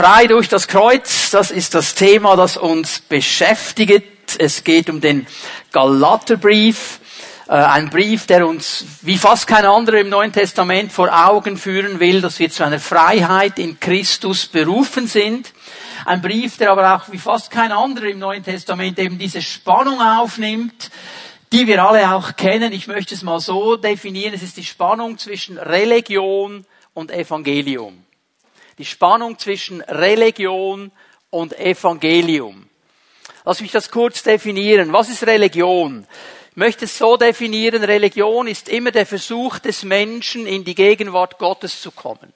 Frei durch das Kreuz, das ist das Thema, das uns beschäftigt. Es geht um den Galaterbrief, äh, ein Brief, der uns wie fast kein anderer im Neuen Testament vor Augen führen will, dass wir zu einer Freiheit in Christus berufen sind. Ein Brief, der aber auch wie fast kein anderer im Neuen Testament eben diese Spannung aufnimmt, die wir alle auch kennen. Ich möchte es mal so definieren. Es ist die Spannung zwischen Religion und Evangelium die Spannung zwischen Religion und Evangelium. Lass mich das kurz definieren. Was ist Religion? Ich möchte es so definieren, Religion ist immer der Versuch des Menschen, in die Gegenwart Gottes zu kommen.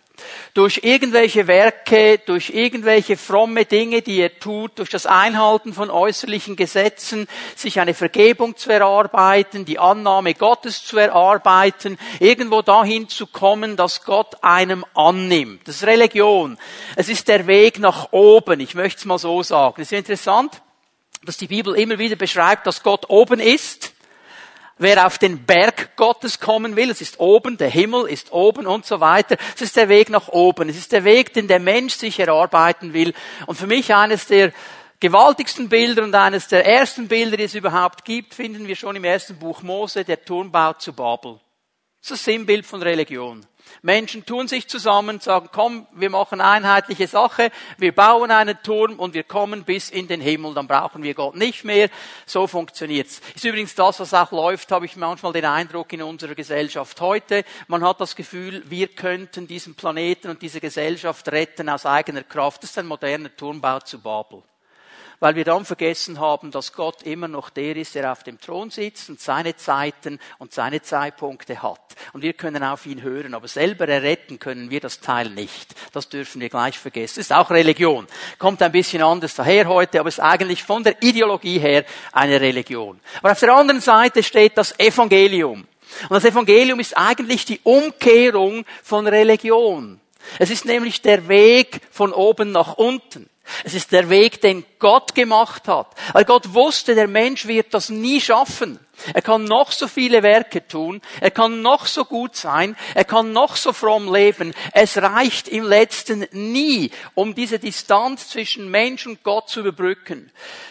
Durch irgendwelche Werke, durch irgendwelche fromme Dinge, die er tut, durch das Einhalten von äußerlichen Gesetzen, sich eine Vergebung zu erarbeiten, die Annahme Gottes zu erarbeiten, irgendwo dahin zu kommen, dass Gott einem annimmt. Das ist Religion. Es ist der Weg nach oben. Ich möchte es mal so sagen. Es ist interessant, dass die Bibel immer wieder beschreibt, dass Gott oben ist Wer auf den Berg Gottes kommen will, es ist oben, der Himmel ist oben und so weiter. Es ist der Weg nach oben. Es ist der Weg, den der Mensch sich erarbeiten will. Und für mich eines der gewaltigsten Bilder und eines der ersten Bilder, die es überhaupt gibt, finden wir schon im ersten Buch Mose, der Turmbau zu Babel. Das ist das Sinnbild von Religion. Menschen tun sich zusammen, sagen, komm, wir machen einheitliche Sache, wir bauen einen Turm und wir kommen bis in den Himmel, dann brauchen wir Gott nicht mehr. So funktioniert's. Ist übrigens das, was auch läuft, habe ich manchmal den Eindruck in unserer Gesellschaft heute. Man hat das Gefühl, wir könnten diesen Planeten und diese Gesellschaft retten aus eigener Kraft. Das ist ein moderner Turmbau zu Babel weil wir dann vergessen haben, dass Gott immer noch der ist, der auf dem Thron sitzt und seine Zeiten und seine Zeitpunkte hat. Und wir können auf ihn hören, aber selber erretten können wir das Teil nicht. Das dürfen wir gleich vergessen. Ist auch Religion. Kommt ein bisschen anders daher heute, aber ist eigentlich von der Ideologie her eine Religion. Aber auf der anderen Seite steht das Evangelium. Und das Evangelium ist eigentlich die Umkehrung von Religion. Es ist nämlich der Weg von oben nach unten. Es ist der Weg, den Gott gemacht hat. Weil Gott wusste, der Mensch wird das nie schaffen. Er kann noch so viele Werke tun, er kann noch so gut sein, er kann noch so fromm leben. Es reicht im letzten nie, um diese Distanz zwischen Mensch und Gott zu überbrücken.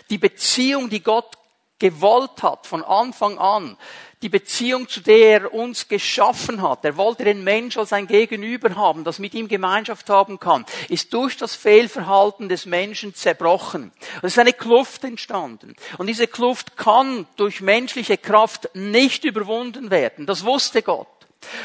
Die Beziehung, die Gott gewollt hat von Anfang an, die Beziehung, zu der er uns geschaffen hat. Er wollte den Mensch als ein Gegenüber haben, das mit ihm Gemeinschaft haben kann, ist durch das Fehlverhalten des Menschen zerbrochen. Es ist eine Kluft entstanden. Und diese Kluft kann durch menschliche Kraft nicht überwunden werden. Das wusste Gott.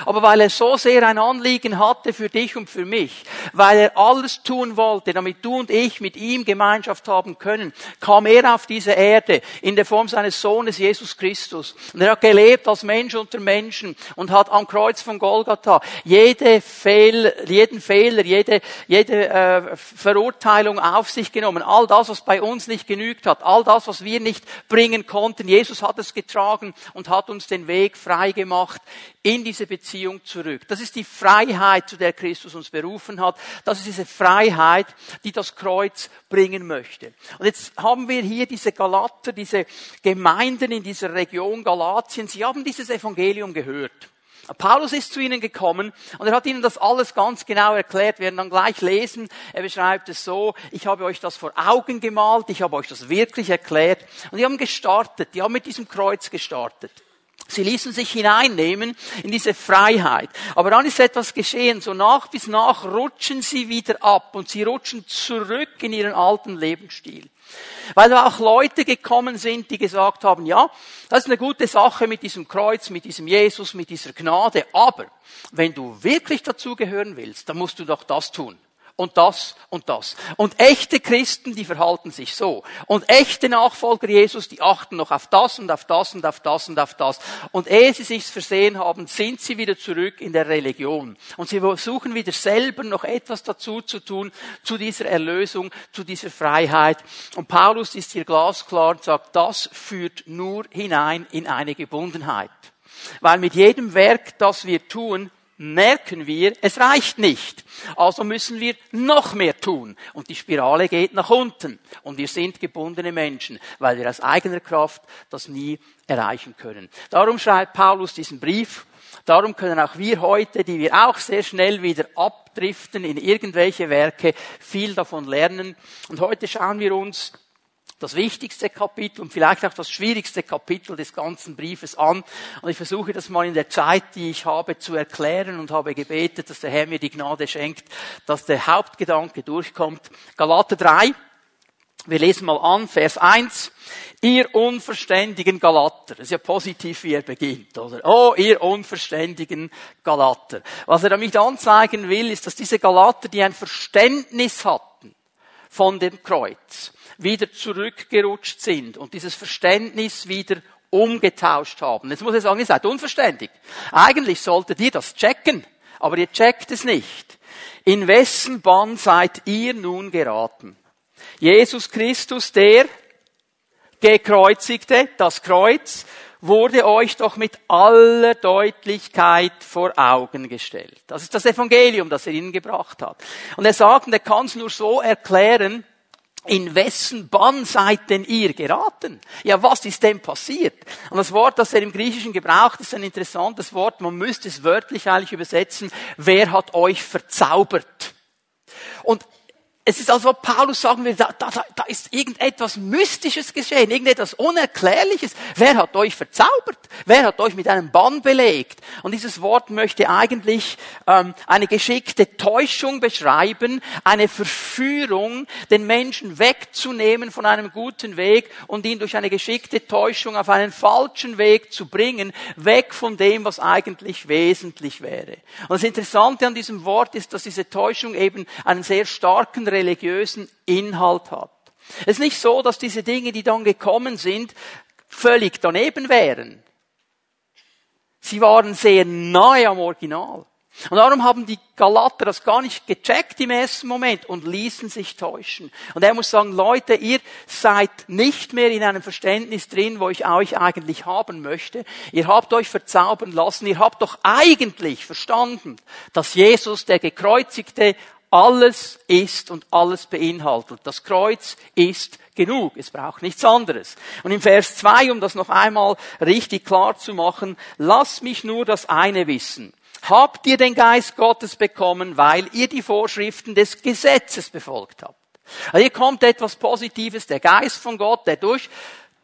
Aber weil er so sehr ein Anliegen hatte für dich und für mich, weil er alles tun wollte, damit du und ich mit ihm Gemeinschaft haben können, kam er auf diese Erde in der Form seines Sohnes Jesus Christus. Und er hat gelebt als Mensch unter Menschen und hat am Kreuz von Golgatha jede Fehl, jeden Fehler, jede, jede äh, Verurteilung auf sich genommen. All das, was bei uns nicht genügt hat, all das, was wir nicht bringen konnten. Jesus hat es getragen und hat uns den Weg frei gemacht in diese Beziehung zurück. Das ist die Freiheit, zu der Christus uns berufen hat. Das ist diese Freiheit, die das Kreuz bringen möchte. Und jetzt haben wir hier diese Galater, diese Gemeinden in dieser Region Galatien. Sie haben dieses Evangelium gehört. Paulus ist zu ihnen gekommen und er hat ihnen das alles ganz genau erklärt. Wir werden dann gleich lesen. Er beschreibt es so, ich habe euch das vor Augen gemalt, ich habe euch das wirklich erklärt. Und die haben gestartet, die haben mit diesem Kreuz gestartet. Sie ließen sich hineinnehmen in diese Freiheit. Aber dann ist etwas geschehen. So nach bis nach rutschen sie wieder ab und sie rutschen zurück in ihren alten Lebensstil. Weil da auch Leute gekommen sind, die gesagt haben, ja, das ist eine gute Sache mit diesem Kreuz, mit diesem Jesus, mit dieser Gnade. Aber wenn du wirklich dazugehören willst, dann musst du doch das tun und das und das. Und echte Christen, die verhalten sich so. Und echte Nachfolger Jesus, die achten noch auf das und auf das und auf das und auf das. Und ehe sie sich's versehen haben, sind sie wieder zurück in der Religion. Und sie versuchen wieder selber noch etwas dazu zu tun, zu dieser Erlösung, zu dieser Freiheit. Und Paulus ist hier glasklar und sagt, das führt nur hinein in eine Gebundenheit. Weil mit jedem Werk, das wir tun, merken wir, es reicht nicht. Also müssen wir noch mehr tun. Und die Spirale geht nach unten. Und wir sind gebundene Menschen, weil wir aus eigener Kraft das nie erreichen können. Darum schreibt Paulus diesen Brief. Darum können auch wir heute, die wir auch sehr schnell wieder abdriften in irgendwelche Werke, viel davon lernen. Und heute schauen wir uns das wichtigste Kapitel und vielleicht auch das schwierigste Kapitel des ganzen Briefes an. Und ich versuche das mal in der Zeit, die ich habe, zu erklären und habe gebetet, dass der Herr mir die Gnade schenkt, dass der Hauptgedanke durchkommt. Galater 3. Wir lesen mal an, Vers 1. Ihr unverständigen Galater. Das ist ja positiv, wie er beginnt, oder? Oh, ihr unverständigen Galater. Was er damit anzeigen will, ist, dass diese Galater, die ein Verständnis hatten von dem Kreuz, wieder zurückgerutscht sind und dieses Verständnis wieder umgetauscht haben. Jetzt muss ich sagen, ihr seid unverständig. Eigentlich solltet ihr das checken, aber ihr checkt es nicht. In wessen Bann seid ihr nun geraten? Jesus Christus, der gekreuzigte, das Kreuz, wurde euch doch mit aller Deutlichkeit vor Augen gestellt. Das ist das Evangelium, das er ihnen gebracht hat. Und er sagt, und er kann es nur so erklären, in wessen Bann seid denn ihr geraten? Ja, was ist denn passiert? Und das Wort, das er im Griechischen gebraucht, ist ein interessantes Wort. Man müsste es wörtlich eigentlich übersetzen. Wer hat euch verzaubert? Und es ist also, Paulus sagen will, da, da, da ist irgendetwas Mystisches geschehen, irgendetwas Unerklärliches. Wer hat euch verzaubert? Wer hat euch mit einem Bann belegt? Und dieses Wort möchte eigentlich ähm, eine geschickte Täuschung beschreiben, eine Verführung, den Menschen wegzunehmen von einem guten Weg und ihn durch eine geschickte Täuschung auf einen falschen Weg zu bringen, weg von dem, was eigentlich wesentlich wäre. Und das Interessante an diesem Wort ist, dass diese Täuschung eben einen sehr starken religiösen Inhalt hat. Es ist nicht so, dass diese Dinge, die dann gekommen sind, völlig daneben wären. Sie waren sehr nahe am Original. Und darum haben die Galater das gar nicht gecheckt im ersten Moment und ließen sich täuschen. Und er muss sagen, Leute, ihr seid nicht mehr in einem Verständnis drin, wo ich euch eigentlich haben möchte. Ihr habt euch verzaubern lassen. Ihr habt doch eigentlich verstanden, dass Jesus, der gekreuzigte, alles ist und alles beinhaltet. Das Kreuz ist genug. Es braucht nichts anderes. Und im Vers 2, um das noch einmal richtig klar zu machen, lass mich nur das eine wissen. Habt ihr den Geist Gottes bekommen, weil ihr die Vorschriften des Gesetzes befolgt habt? Also hier kommt etwas Positives, der Geist von Gott, der durch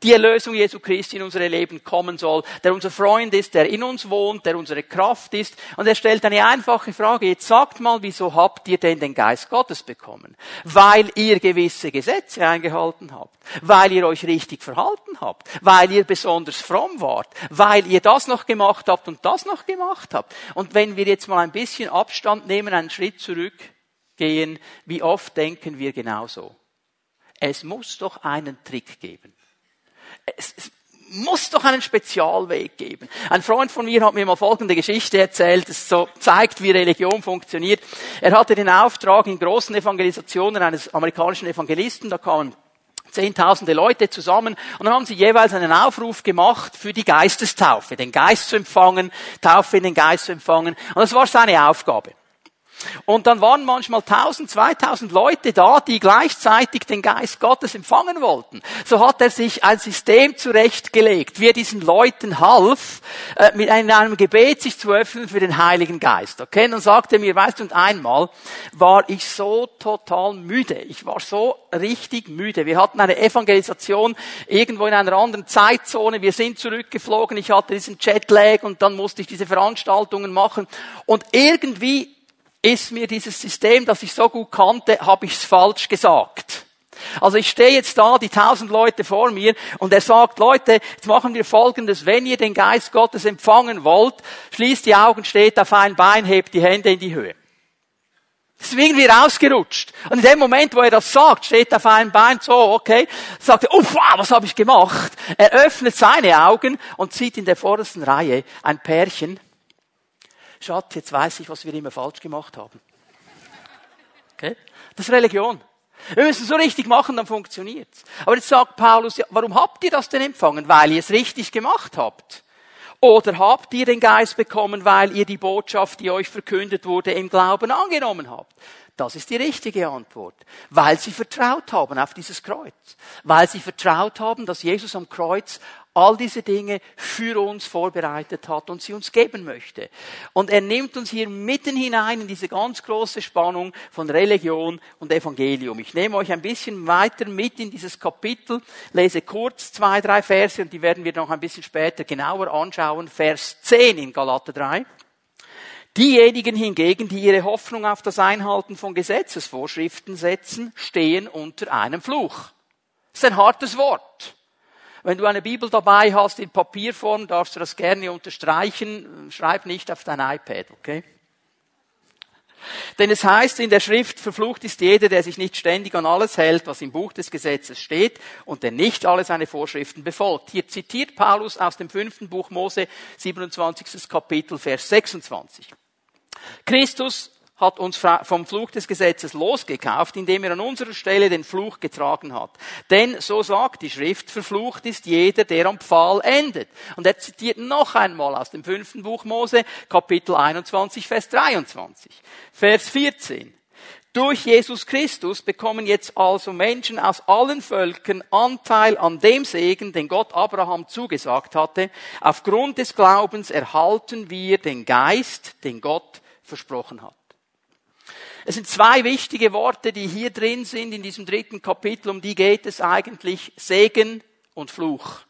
die Erlösung Jesu Christi in unsere Leben kommen soll, der unser Freund ist, der in uns wohnt, der unsere Kraft ist. Und er stellt eine einfache Frage. Jetzt sagt mal, wieso habt ihr denn den Geist Gottes bekommen? Weil ihr gewisse Gesetze eingehalten habt. Weil ihr euch richtig verhalten habt. Weil ihr besonders fromm wart. Weil ihr das noch gemacht habt und das noch gemacht habt. Und wenn wir jetzt mal ein bisschen Abstand nehmen, einen Schritt zurückgehen, wie oft denken wir genauso? Es muss doch einen Trick geben. Es, es muss doch einen Spezialweg geben. Ein Freund von mir hat mir mal folgende Geschichte erzählt, das so zeigt, wie Religion funktioniert. Er hatte den Auftrag in großen Evangelisationen eines amerikanischen Evangelisten, da kamen zehntausende Leute zusammen und dann haben sie jeweils einen Aufruf gemacht für die Geistestaufe, den Geist zu empfangen, Taufe in den Geist zu empfangen und das war seine Aufgabe. Und dann waren manchmal 1000, 2000 Leute da, die gleichzeitig den Geist Gottes empfangen wollten. So hat er sich ein System zurechtgelegt, wie er diesen Leuten half, äh, mit einem Gebet sich zu öffnen für den Heiligen Geist. Okay? Und dann sagte er mir, weißt du, und einmal war ich so total müde. Ich war so richtig müde. Wir hatten eine Evangelisation irgendwo in einer anderen Zeitzone. Wir sind zurückgeflogen. Ich hatte diesen Jetlag und dann musste ich diese Veranstaltungen machen. Und irgendwie ist mir dieses System, das ich so gut kannte, habe ich es falsch gesagt. Also ich stehe jetzt da, die tausend Leute vor mir, und er sagt, Leute, jetzt machen wir Folgendes, wenn ihr den Geist Gottes empfangen wollt, schließt die Augen, steht auf ein Bein, hebt die Hände in die Höhe. Das ist irgendwie rausgerutscht. Und in dem Moment, wo er das sagt, steht auf einem Bein so, okay, sagt er, oh, wow, was habe ich gemacht? Er öffnet seine Augen und sieht in der vordersten Reihe ein Pärchen, Schatz, jetzt weiß ich, was wir immer falsch gemacht haben. Okay? Das ist Religion. Wir müssen es so richtig machen, dann funktioniert's. Aber jetzt sagt Paulus, ja, warum habt ihr das denn empfangen? Weil ihr es richtig gemacht habt. Oder habt ihr den Geist bekommen, weil ihr die Botschaft, die euch verkündet wurde, im Glauben angenommen habt? Das ist die richtige Antwort. Weil sie vertraut haben auf dieses Kreuz. Weil sie vertraut haben, dass Jesus am Kreuz all diese Dinge für uns vorbereitet hat und sie uns geben möchte. Und er nimmt uns hier mitten hinein in diese ganz große Spannung von Religion und Evangelium. Ich nehme euch ein bisschen weiter mit in dieses Kapitel, lese kurz zwei, drei Verse und die werden wir noch ein bisschen später genauer anschauen. Vers 10 in Galater 3. Diejenigen hingegen, die ihre Hoffnung auf das Einhalten von Gesetzesvorschriften setzen, stehen unter einem Fluch. Das ist ein hartes Wort. Wenn du eine Bibel dabei hast in Papierform, darfst du das gerne unterstreichen. Schreib nicht auf dein iPad, okay? Denn es heißt in der Schrift, verflucht ist jeder, der sich nicht ständig an alles hält, was im Buch des Gesetzes steht und der nicht alle seine Vorschriften befolgt. Hier zitiert Paulus aus dem fünften Buch Mose, 27. Kapitel, Vers 26. Christus hat uns vom Fluch des Gesetzes losgekauft, indem er an unserer Stelle den Fluch getragen hat. Denn, so sagt die Schrift, verflucht ist jeder, der am Pfahl endet. Und er zitiert noch einmal aus dem fünften Buch Mose, Kapitel 21, Vers 23. Vers 14. Durch Jesus Christus bekommen jetzt also Menschen aus allen Völkern Anteil an dem Segen, den Gott Abraham zugesagt hatte. Aufgrund des Glaubens erhalten wir den Geist, den Gott versprochen hat. Es sind zwei wichtige Worte, die hier drin sind in diesem dritten Kapitel, um die geht es eigentlich Segen und Fluch.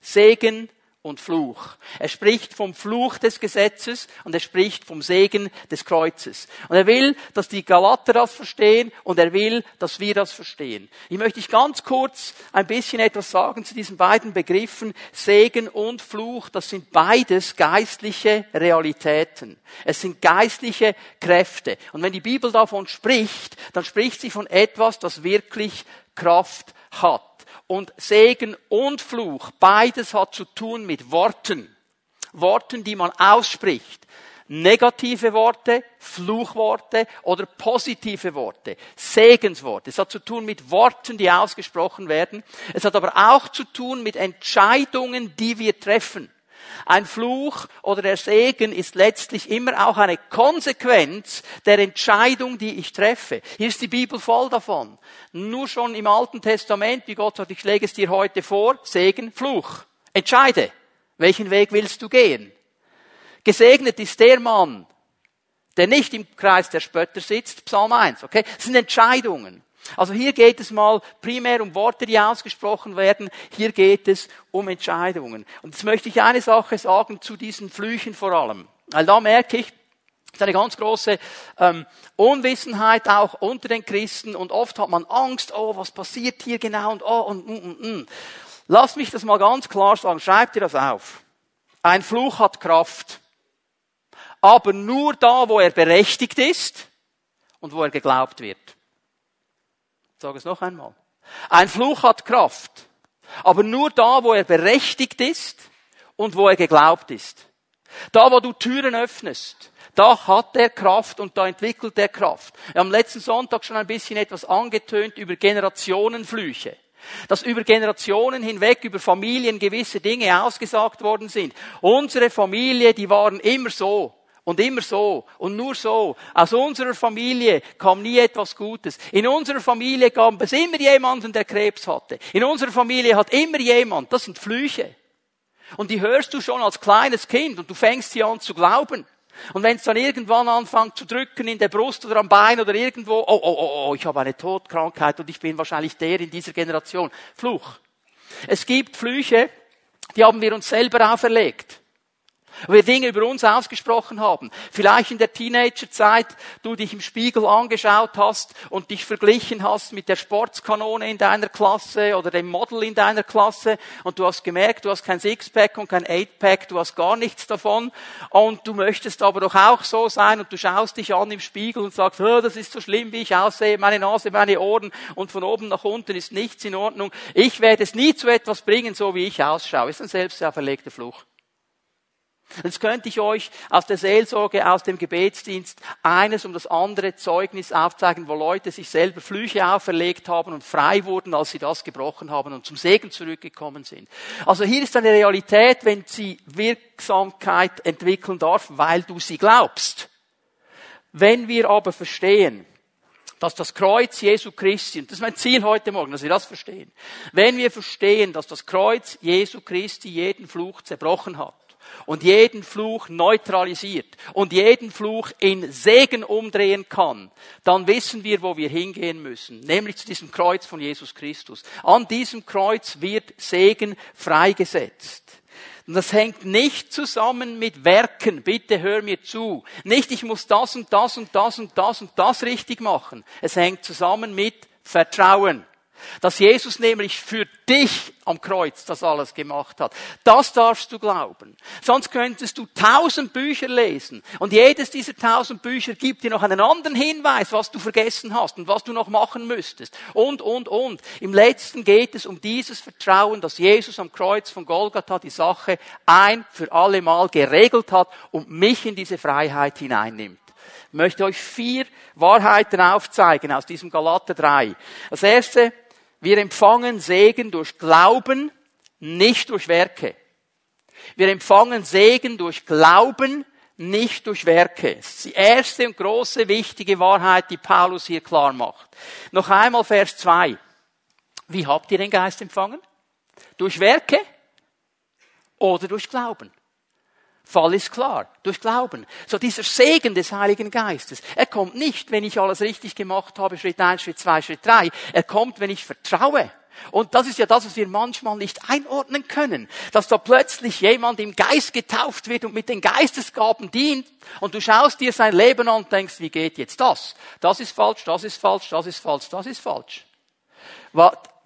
Segen und Fluch. Er spricht vom Fluch des Gesetzes und er spricht vom Segen des Kreuzes. Und er will, dass die Galater das verstehen und er will, dass wir das verstehen. Ich möchte ich ganz kurz ein bisschen etwas sagen zu diesen beiden Begriffen Segen und Fluch. Das sind beides geistliche Realitäten. Es sind geistliche Kräfte. Und wenn die Bibel davon spricht, dann spricht sie von etwas, das wirklich Kraft hat. Und Segen und Fluch, beides hat zu tun mit Worten. Worten, die man ausspricht. Negative Worte, Fluchworte oder positive Worte, Segensworte. Es hat zu tun mit Worten, die ausgesprochen werden. Es hat aber auch zu tun mit Entscheidungen, die wir treffen. Ein Fluch oder der Segen ist letztlich immer auch eine Konsequenz der Entscheidung, die ich treffe. Hier ist die Bibel voll davon. Nur schon im Alten Testament, wie Gott sagt, ich lege es dir heute vor, Segen, Fluch. Entscheide, welchen Weg willst du gehen? Gesegnet ist der Mann, der nicht im Kreis der Spötter sitzt, Psalm 1, okay? Das sind Entscheidungen. Also hier geht es mal primär um Worte, die ausgesprochen werden. Hier geht es um Entscheidungen. Und jetzt möchte ich eine Sache sagen zu diesen Flüchen vor allem. Weil da merke ich, es ist eine ganz große ähm, Unwissenheit auch unter den Christen und oft hat man Angst, oh, was passiert hier genau und oh und mm, mm, mm. Lass mich das mal ganz klar sagen, schreib dir das auf. Ein Fluch hat Kraft, aber nur da, wo er berechtigt ist und wo er geglaubt wird sage es noch einmal. Ein Fluch hat Kraft, aber nur da, wo er berechtigt ist und wo er geglaubt ist. Da, wo du Türen öffnest, da hat er Kraft und da entwickelt er Kraft. Wir haben letzten Sonntag schon ein bisschen etwas angetönt über Generationenflüche. Dass über Generationen hinweg, über Familien gewisse Dinge ausgesagt worden sind. Unsere Familie, die waren immer so. Und immer so und nur so. Aus unserer Familie kam nie etwas Gutes. In unserer Familie gab es immer jemanden, der Krebs hatte. In unserer Familie hat immer jemand. Das sind Flüche. Und die hörst du schon als kleines Kind und du fängst sie an zu glauben. Und wenn es dann irgendwann anfängt zu drücken in der Brust oder am Bein oder irgendwo, oh, oh, oh, oh, ich habe eine Todkrankheit und ich bin wahrscheinlich der in dieser Generation. Fluch. Es gibt Flüche, die haben wir uns selber auferlegt. Wo wir Dinge über uns ausgesprochen haben. Vielleicht in der Teenagerzeit du dich im Spiegel angeschaut hast und dich verglichen hast mit der Sportskanone in deiner Klasse oder dem Model in deiner Klasse und du hast gemerkt, du hast kein Sixpack und kein Eightpack, du hast gar nichts davon und du möchtest aber doch auch so sein und du schaust dich an im Spiegel und sagst, oh, das ist so schlimm, wie ich aussehe, meine Nase, meine Ohren und von oben nach unten ist nichts in Ordnung. Ich werde es nie zu etwas bringen, so wie ich ausschaue. Ist ein selbst auferlegter Fluch. Jetzt könnte ich euch aus der Seelsorge, aus dem Gebetsdienst eines um das andere Zeugnis aufzeigen, wo Leute sich selber Flüche auferlegt haben und frei wurden, als sie das gebrochen haben und zum Segen zurückgekommen sind. Also hier ist eine Realität, wenn sie Wirksamkeit entwickeln darf, weil du sie glaubst. Wenn wir aber verstehen, dass das Kreuz Jesu Christi, und das ist mein Ziel heute Morgen, dass wir das verstehen, wenn wir verstehen, dass das Kreuz Jesu Christi jeden Fluch zerbrochen hat, und jeden Fluch neutralisiert und jeden Fluch in Segen umdrehen kann, dann wissen wir, wo wir hingehen müssen, nämlich zu diesem Kreuz von Jesus Christus. An diesem Kreuz wird Segen freigesetzt. Und das hängt nicht zusammen mit Werken. Bitte hör mir zu. Nicht, ich muss das und das und das und das und das richtig machen. Es hängt zusammen mit Vertrauen. Dass Jesus nämlich für dich am Kreuz das alles gemacht hat. Das darfst du glauben. Sonst könntest du tausend Bücher lesen und jedes dieser tausend Bücher gibt dir noch einen anderen Hinweis, was du vergessen hast und was du noch machen müsstest. Und, und, und. Im letzten geht es um dieses Vertrauen, dass Jesus am Kreuz von Golgatha die Sache ein für alle Mal geregelt hat und mich in diese Freiheit hineinnimmt. Ich möchte euch vier Wahrheiten aufzeigen aus diesem Galater 3. Das erste, wir empfangen Segen durch Glauben, nicht durch Werke. Wir empfangen Segen durch Glauben, nicht durch Werke. Das ist die erste und große wichtige Wahrheit, die Paulus hier klar macht. Noch einmal Vers 2. Wie habt ihr den Geist empfangen? Durch Werke oder durch Glauben? Fall ist klar, durch Glauben. So dieser Segen des Heiligen Geistes, er kommt nicht, wenn ich alles richtig gemacht habe, Schritt eins, Schritt zwei, Schritt drei. Er kommt, wenn ich vertraue. Und das ist ja das, was wir manchmal nicht einordnen können, dass da plötzlich jemand im Geist getauft wird und mit den Geistesgaben dient und du schaust dir sein Leben an und denkst, wie geht jetzt das? Das ist falsch, das ist falsch, das ist falsch, das ist falsch.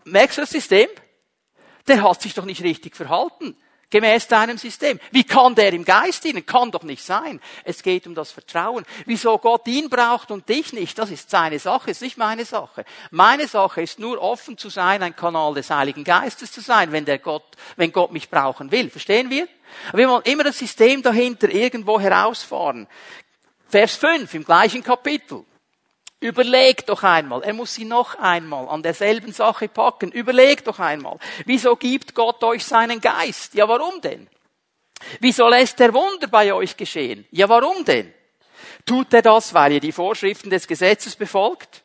Merkst du das System? Der hat sich doch nicht richtig verhalten gemäß deinem System. Wie kann der im Geist dienen? Kann doch nicht sein. Es geht um das Vertrauen. Wieso Gott ihn braucht und dich nicht, das ist seine Sache, ist nicht meine Sache. Meine Sache ist nur offen zu sein, ein Kanal des Heiligen Geistes zu sein, wenn der Gott, wenn Gott mich brauchen will. Verstehen wir? Wir wollen immer das System dahinter irgendwo herausfahren. Vers 5 im gleichen Kapitel. Überlegt doch einmal, er muss sie noch einmal an derselben Sache packen. Überlegt doch einmal, wieso gibt Gott euch seinen Geist? Ja, warum denn? Wieso lässt er Wunder bei euch geschehen? Ja, warum denn? Tut er das, weil ihr die Vorschriften des Gesetzes befolgt?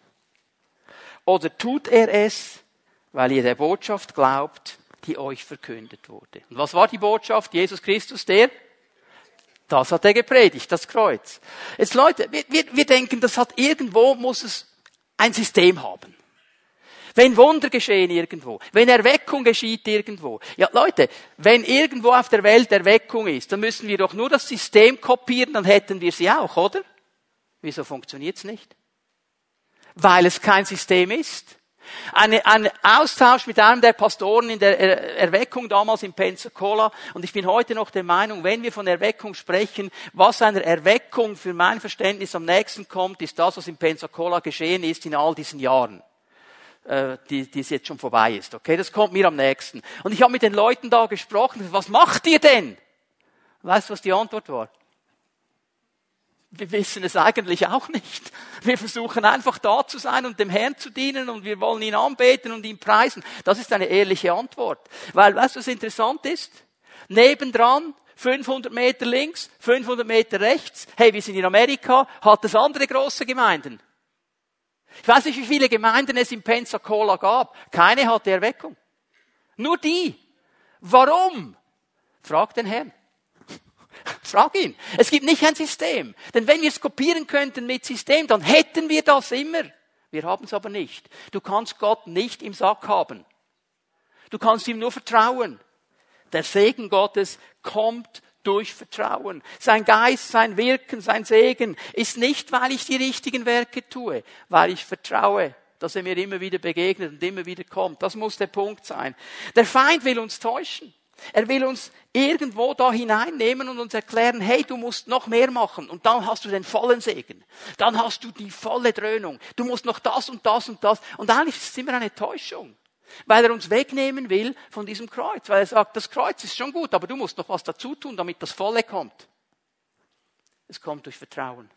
Oder tut er es, weil ihr der Botschaft glaubt, die euch verkündet wurde? Und was war die Botschaft? Jesus Christus, der das hat er gepredigt, das Kreuz. Jetzt Leute, wir, wir, wir denken, das hat irgendwo, muss es ein System haben. Wenn Wunder geschehen irgendwo, wenn Erweckung geschieht irgendwo. Ja, Leute, wenn irgendwo auf der Welt Erweckung ist, dann müssen wir doch nur das System kopieren, dann hätten wir sie auch, oder? Wieso funktioniert's nicht? Weil es kein System ist. Eine, ein Austausch mit einem der Pastoren in der Erweckung damals in Pensacola. Und ich bin heute noch der Meinung, wenn wir von Erweckung sprechen, was einer Erweckung für mein Verständnis am nächsten kommt, ist das, was in Pensacola geschehen ist in all diesen Jahren äh, die, die es jetzt schon vorbei ist. Okay, das kommt mir am nächsten. Und ich habe mit den Leuten da gesprochen. Was macht ihr denn? Weißt du, was die Antwort war? Wir wissen es eigentlich auch nicht. Wir versuchen einfach da zu sein und dem Herrn zu dienen und wir wollen ihn anbeten und ihn preisen. Das ist eine ehrliche Antwort. Weil, weißt du, was interessant ist? Nebendran, 500 Meter links, 500 Meter rechts, hey, wir sind in Amerika, hat es andere große Gemeinden. Ich weiß nicht, wie viele Gemeinden es in Pensacola gab. Keine hatte Erweckung. Nur die. Warum? Frag den Herrn. Frag ihn. Es gibt nicht ein System. Denn wenn wir es kopieren könnten mit System, dann hätten wir das immer. Wir haben es aber nicht. Du kannst Gott nicht im Sack haben. Du kannst ihm nur vertrauen. Der Segen Gottes kommt durch Vertrauen. Sein Geist, sein Wirken, sein Segen ist nicht, weil ich die richtigen Werke tue, weil ich vertraue, dass er mir immer wieder begegnet und immer wieder kommt. Das muss der Punkt sein. Der Feind will uns täuschen. Er will uns irgendwo da hineinnehmen und uns erklären, hey, du musst noch mehr machen und dann hast du den vollen Segen. Dann hast du die volle Dröhnung. Du musst noch das und das und das. Und eigentlich ist es immer eine Täuschung. Weil er uns wegnehmen will von diesem Kreuz. Weil er sagt, das Kreuz ist schon gut, aber du musst noch was dazu tun, damit das Volle kommt. Es kommt durch Vertrauen.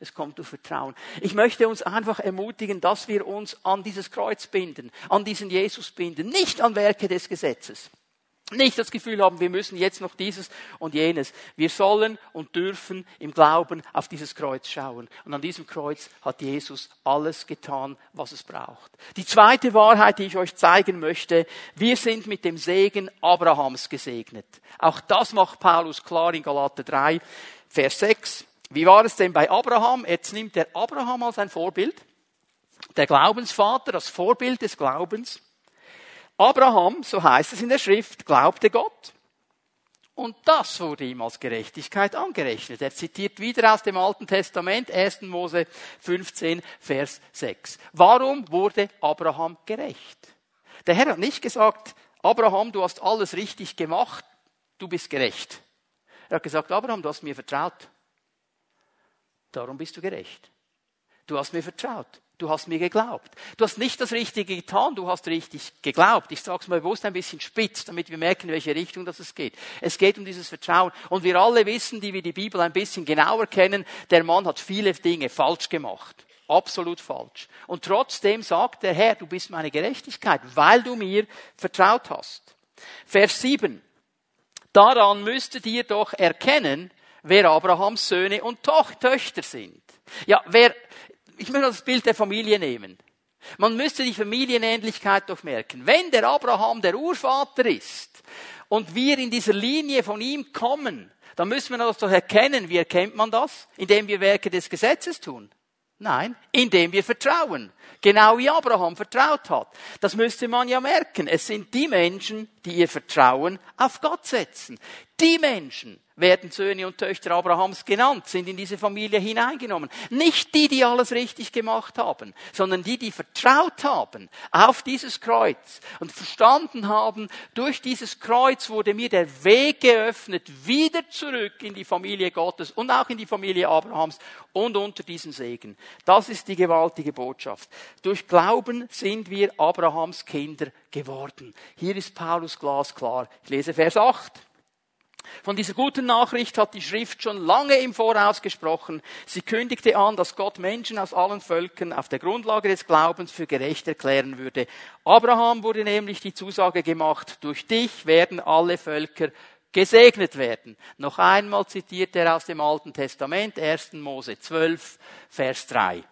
Es kommt durch Vertrauen. Ich möchte uns einfach ermutigen, dass wir uns an dieses Kreuz binden, an diesen Jesus binden, nicht an Werke des Gesetzes. Nicht das Gefühl haben, wir müssen jetzt noch dieses und jenes. Wir sollen und dürfen im Glauben auf dieses Kreuz schauen. Und an diesem Kreuz hat Jesus alles getan, was es braucht. Die zweite Wahrheit, die ich euch zeigen möchte, wir sind mit dem Segen Abrahams gesegnet. Auch das macht Paulus klar in Galater 3, Vers 6. Wie war es denn bei Abraham? Jetzt nimmt er Abraham als ein Vorbild. Der Glaubensvater, das Vorbild des Glaubens. Abraham, so heißt es in der Schrift, glaubte Gott. Und das wurde ihm als Gerechtigkeit angerechnet. Er zitiert wieder aus dem Alten Testament, 1. Mose 15, Vers 6. Warum wurde Abraham gerecht? Der Herr hat nicht gesagt, Abraham, du hast alles richtig gemacht, du bist gerecht. Er hat gesagt, Abraham, du hast mir vertraut. Darum bist du gerecht. Du hast mir vertraut. Du hast mir geglaubt. Du hast nicht das Richtige getan, du hast richtig geglaubt. Ich sage es mal bewusst ein bisschen spitz, damit wir merken, in welche Richtung das es geht. Es geht um dieses Vertrauen. Und wir alle wissen, die wir die Bibel ein bisschen genauer kennen, der Mann hat viele Dinge falsch gemacht. Absolut falsch. Und trotzdem sagt der Herr, du bist meine Gerechtigkeit, weil du mir vertraut hast. Vers 7. Daran müsstet ihr doch erkennen, wer Abrahams Söhne und Töchter sind. Ja, wer, ich möchte das Bild der Familie nehmen. Man müsste die Familienähnlichkeit doch merken. Wenn der Abraham der Urvater ist und wir in dieser Linie von ihm kommen, dann müssen wir das doch erkennen. Wie erkennt man das? Indem wir Werke des Gesetzes tun. Nein, indem wir vertrauen. Genau wie Abraham vertraut hat. Das müsste man ja merken. Es sind die Menschen, die ihr Vertrauen auf Gott setzen. Die Menschen, werden Söhne und Töchter Abrahams genannt, sind in diese Familie hineingenommen. Nicht die, die alles richtig gemacht haben, sondern die, die vertraut haben auf dieses Kreuz und verstanden haben, durch dieses Kreuz wurde mir der Weg geöffnet, wieder zurück in die Familie Gottes und auch in die Familie Abrahams und unter diesen Segen. Das ist die gewaltige Botschaft. Durch Glauben sind wir Abrahams Kinder geworden. Hier ist Paulus glasklar. Ich lese Vers 8. Von dieser guten Nachricht hat die Schrift schon lange im Voraus gesprochen. Sie kündigte an, dass Gott Menschen aus allen Völkern auf der Grundlage des Glaubens für gerecht erklären würde. Abraham wurde nämlich die Zusage gemacht, durch dich werden alle Völker gesegnet werden. Noch einmal zitiert er aus dem Alten Testament, 1. Mose 12, Vers 3.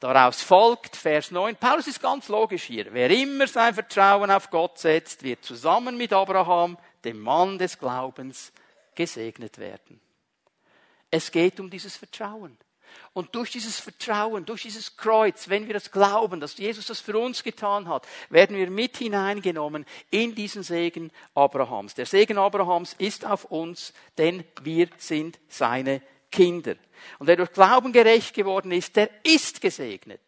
Daraus folgt Vers 9. Paulus ist ganz logisch hier. Wer immer sein Vertrauen auf Gott setzt, wird zusammen mit Abraham dem Mann des Glaubens gesegnet werden. Es geht um dieses Vertrauen. Und durch dieses Vertrauen, durch dieses Kreuz, wenn wir das glauben, dass Jesus das für uns getan hat, werden wir mit hineingenommen in diesen Segen Abrahams. Der Segen Abrahams ist auf uns, denn wir sind seine Kinder. Und wer durch Glauben gerecht geworden ist, der ist gesegnet.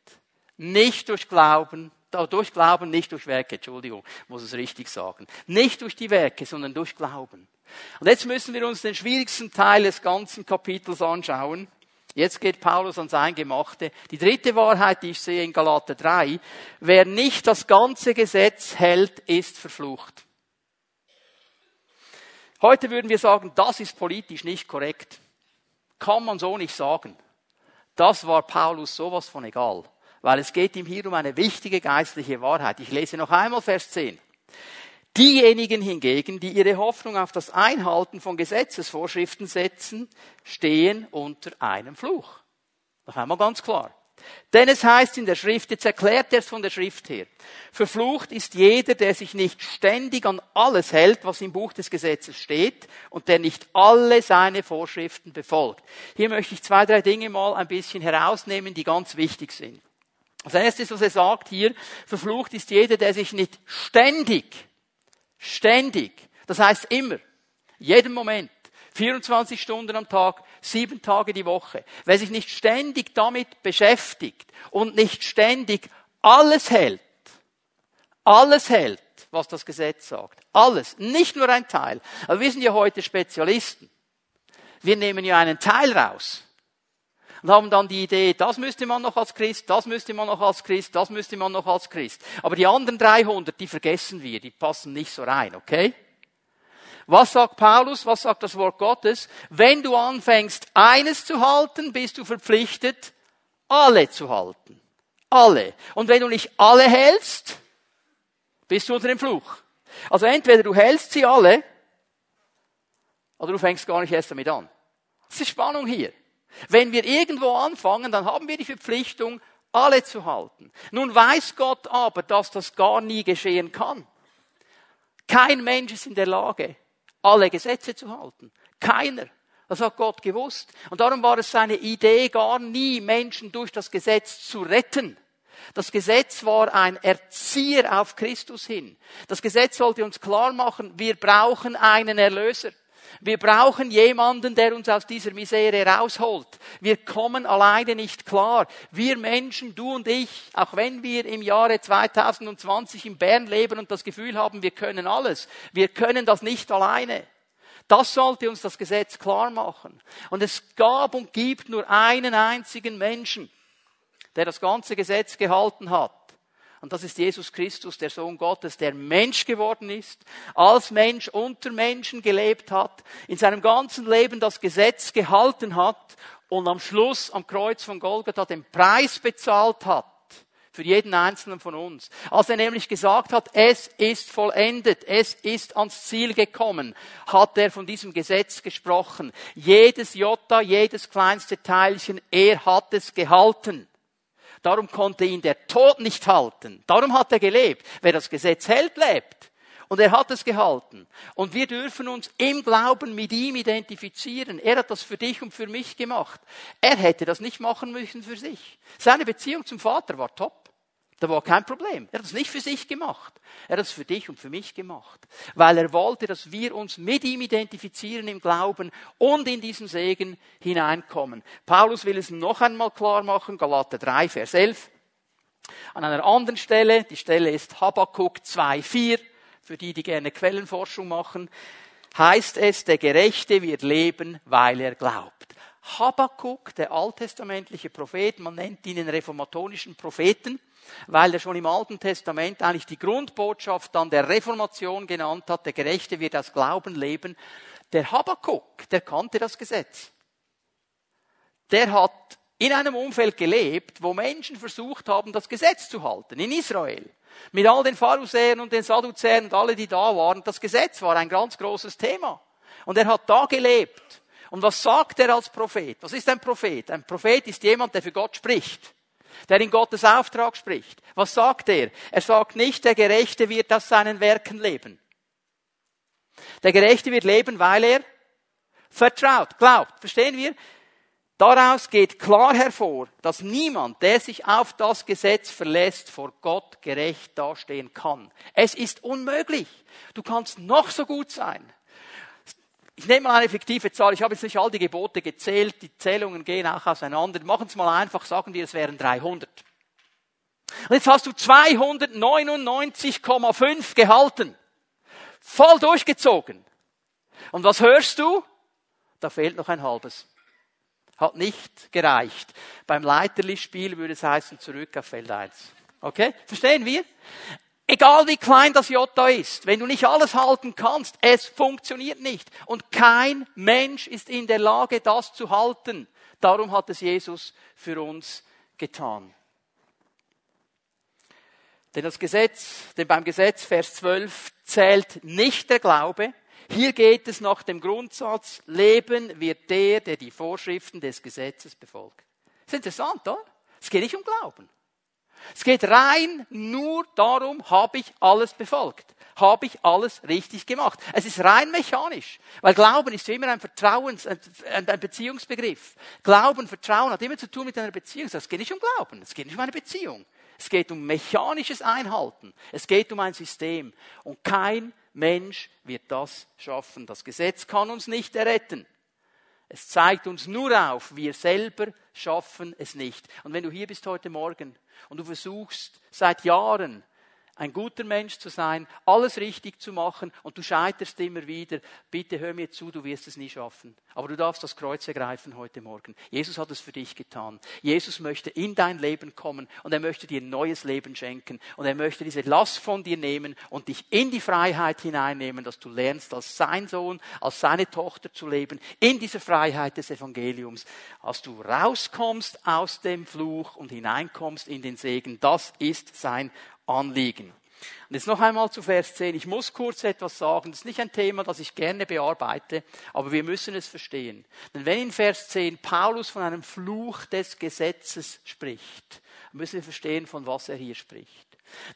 Nicht durch Glauben, durch Glauben, nicht durch Werke, Entschuldigung, muss es richtig sagen. Nicht durch die Werke, sondern durch Glauben. Und jetzt müssen wir uns den schwierigsten Teil des ganzen Kapitels anschauen. Jetzt geht Paulus ans Eingemachte. Die dritte Wahrheit, die ich sehe in Galater 3, wer nicht das ganze Gesetz hält, ist verflucht. Heute würden wir sagen, das ist politisch nicht korrekt. Kann man so nicht sagen. Das war Paulus sowas von egal weil es geht ihm hier um eine wichtige geistliche Wahrheit. Ich lese noch einmal Vers 10. Diejenigen hingegen, die ihre Hoffnung auf das Einhalten von Gesetzesvorschriften setzen, stehen unter einem Fluch. Noch einmal ganz klar. Denn es heißt in der Schrift, jetzt erklärt er es von der Schrift her, verflucht ist jeder, der sich nicht ständig an alles hält, was im Buch des Gesetzes steht und der nicht alle seine Vorschriften befolgt. Hier möchte ich zwei, drei Dinge mal ein bisschen herausnehmen, die ganz wichtig sind. Das erste, was er sagt hier, verflucht ist jeder, der sich nicht ständig, ständig, das heißt immer, jeden Moment, 24 Stunden am Tag, sieben Tage die Woche, wer sich nicht ständig damit beschäftigt und nicht ständig alles hält, alles hält, was das Gesetz sagt, alles, nicht nur ein Teil. Aber wir sind ja heute Spezialisten. Wir nehmen ja einen Teil raus und haben dann die Idee, das müsste man noch als Christ, das müsste man noch als Christ, das müsste man noch als Christ. Aber die anderen 300, die vergessen wir, die passen nicht so rein, okay? Was sagt Paulus? Was sagt das Wort Gottes? Wenn du anfängst, eines zu halten, bist du verpflichtet, alle zu halten. Alle. Und wenn du nicht alle hältst, bist du unter dem Fluch. Also entweder du hältst sie alle, oder du fängst gar nicht erst damit an. Das ist Spannung hier. Wenn wir irgendwo anfangen, dann haben wir die Verpflichtung, alle zu halten. Nun weiß Gott aber, dass das gar nie geschehen kann. Kein Mensch ist in der Lage, alle Gesetze zu halten. Keiner. Das hat Gott gewusst. Und darum war es seine Idee, gar nie Menschen durch das Gesetz zu retten. Das Gesetz war ein Erzieher auf Christus hin. Das Gesetz sollte uns klar machen, wir brauchen einen Erlöser. Wir brauchen jemanden, der uns aus dieser Misere rausholt. Wir kommen alleine nicht klar. Wir Menschen, du und ich, auch wenn wir im Jahre 2020 in Bern leben und das Gefühl haben, wir können alles, wir können das nicht alleine. Das sollte uns das Gesetz klar machen. Und es gab und gibt nur einen einzigen Menschen, der das ganze Gesetz gehalten hat. Und das ist Jesus Christus, der Sohn Gottes, der Mensch geworden ist, als Mensch unter Menschen gelebt hat, in seinem ganzen Leben das Gesetz gehalten hat und am Schluss am Kreuz von Golgatha den Preis bezahlt hat für jeden einzelnen von uns. Als er nämlich gesagt hat, es ist vollendet, es ist ans Ziel gekommen, hat er von diesem Gesetz gesprochen. Jedes Jota, jedes kleinste Teilchen, er hat es gehalten. Darum konnte ihn der Tod nicht halten. Darum hat er gelebt. Wer das Gesetz hält, lebt. Und er hat es gehalten. Und wir dürfen uns im Glauben mit ihm identifizieren. Er hat das für dich und für mich gemacht. Er hätte das nicht machen müssen für sich. Seine Beziehung zum Vater war top. Da war kein Problem. Er hat es nicht für sich gemacht. Er hat es für dich und für mich gemacht. Weil er wollte, dass wir uns mit ihm identifizieren im Glauben und in diesen Segen hineinkommen. Paulus will es noch einmal klar machen, Galater 3, Vers 11. An einer anderen Stelle, die Stelle ist Habakkuk 2, 4, für die, die gerne Quellenforschung machen, heißt es, der Gerechte wird leben, weil er glaubt. Habakkuk, der alttestamentliche Prophet, man nennt ihn den reformatonischen Propheten, weil er schon im Alten Testament eigentlich die Grundbotschaft dann der Reformation genannt hat, der Gerechte wird aus Glauben leben. Der Habakkuk, der kannte das Gesetz. Der hat in einem Umfeld gelebt, wo Menschen versucht haben, das Gesetz zu halten, in Israel. Mit all den Pharisäern und den Sadduzäern und alle, die da waren. Das Gesetz war ein ganz großes Thema. Und er hat da gelebt. Und was sagt er als Prophet? Was ist ein Prophet? Ein Prophet ist jemand, der für Gott spricht der in Gottes Auftrag spricht. Was sagt er? Er sagt nicht, der Gerechte wird aus seinen Werken leben. Der Gerechte wird leben, weil er vertraut, glaubt. Verstehen wir? Daraus geht klar hervor, dass niemand, der sich auf das Gesetz verlässt, vor Gott gerecht dastehen kann. Es ist unmöglich. Du kannst noch so gut sein. Ich nehme mal eine fiktive Zahl. Ich habe jetzt nicht all die Gebote gezählt. Die Zählungen gehen auch auseinander. Machen es mal einfach. Sagen wir, es wären 300. Und jetzt hast du 299,5 gehalten. Voll durchgezogen. Und was hörst du? Da fehlt noch ein halbes. Hat nicht gereicht. Beim Leiterli-Spiel würde es heißen, zurück auf Feld 1. Okay? Verstehen wir? Egal wie klein das Jota ist, wenn du nicht alles halten kannst, es funktioniert nicht. Und kein Mensch ist in der Lage, das zu halten. Darum hat es Jesus für uns getan. Denn das Gesetz, denn beim Gesetz, Vers 12, zählt nicht der Glaube. Hier geht es nach dem Grundsatz, Leben wird der, der die Vorschriften des Gesetzes befolgt. Das ist interessant, oder? Es geht nicht um Glauben. Es geht rein nur darum, habe ich alles befolgt? Habe ich alles richtig gemacht? Es ist rein mechanisch. Weil Glauben ist immer ein Vertrauens, ein Beziehungsbegriff. Glauben, Vertrauen hat immer zu tun mit einer Beziehung. Es geht nicht um Glauben. Es geht nicht um eine Beziehung. Es geht um mechanisches Einhalten. Es geht um ein System. Und kein Mensch wird das schaffen. Das Gesetz kann uns nicht erretten. Es zeigt uns nur auf, wir selber schaffen es nicht. Und wenn du hier bist heute Morgen und du versuchst seit Jahren ein guter Mensch zu sein, alles richtig zu machen und du scheiterst immer wieder, bitte hör mir zu, du wirst es nie schaffen. Aber du darfst das Kreuz ergreifen heute Morgen. Jesus hat es für dich getan. Jesus möchte in dein Leben kommen und er möchte dir ein neues Leben schenken und er möchte diese Last von dir nehmen und dich in die Freiheit hineinnehmen, dass du lernst, als sein Sohn, als seine Tochter zu leben, in dieser Freiheit des Evangeliums, als du rauskommst aus dem Fluch und hineinkommst in den Segen. Das ist sein Anliegen. Und jetzt noch einmal zu Vers 10. Ich muss kurz etwas sagen. Das ist nicht ein Thema, das ich gerne bearbeite, aber wir müssen es verstehen. Denn wenn in Vers 10 Paulus von einem Fluch des Gesetzes spricht, müssen wir verstehen, von was er hier spricht.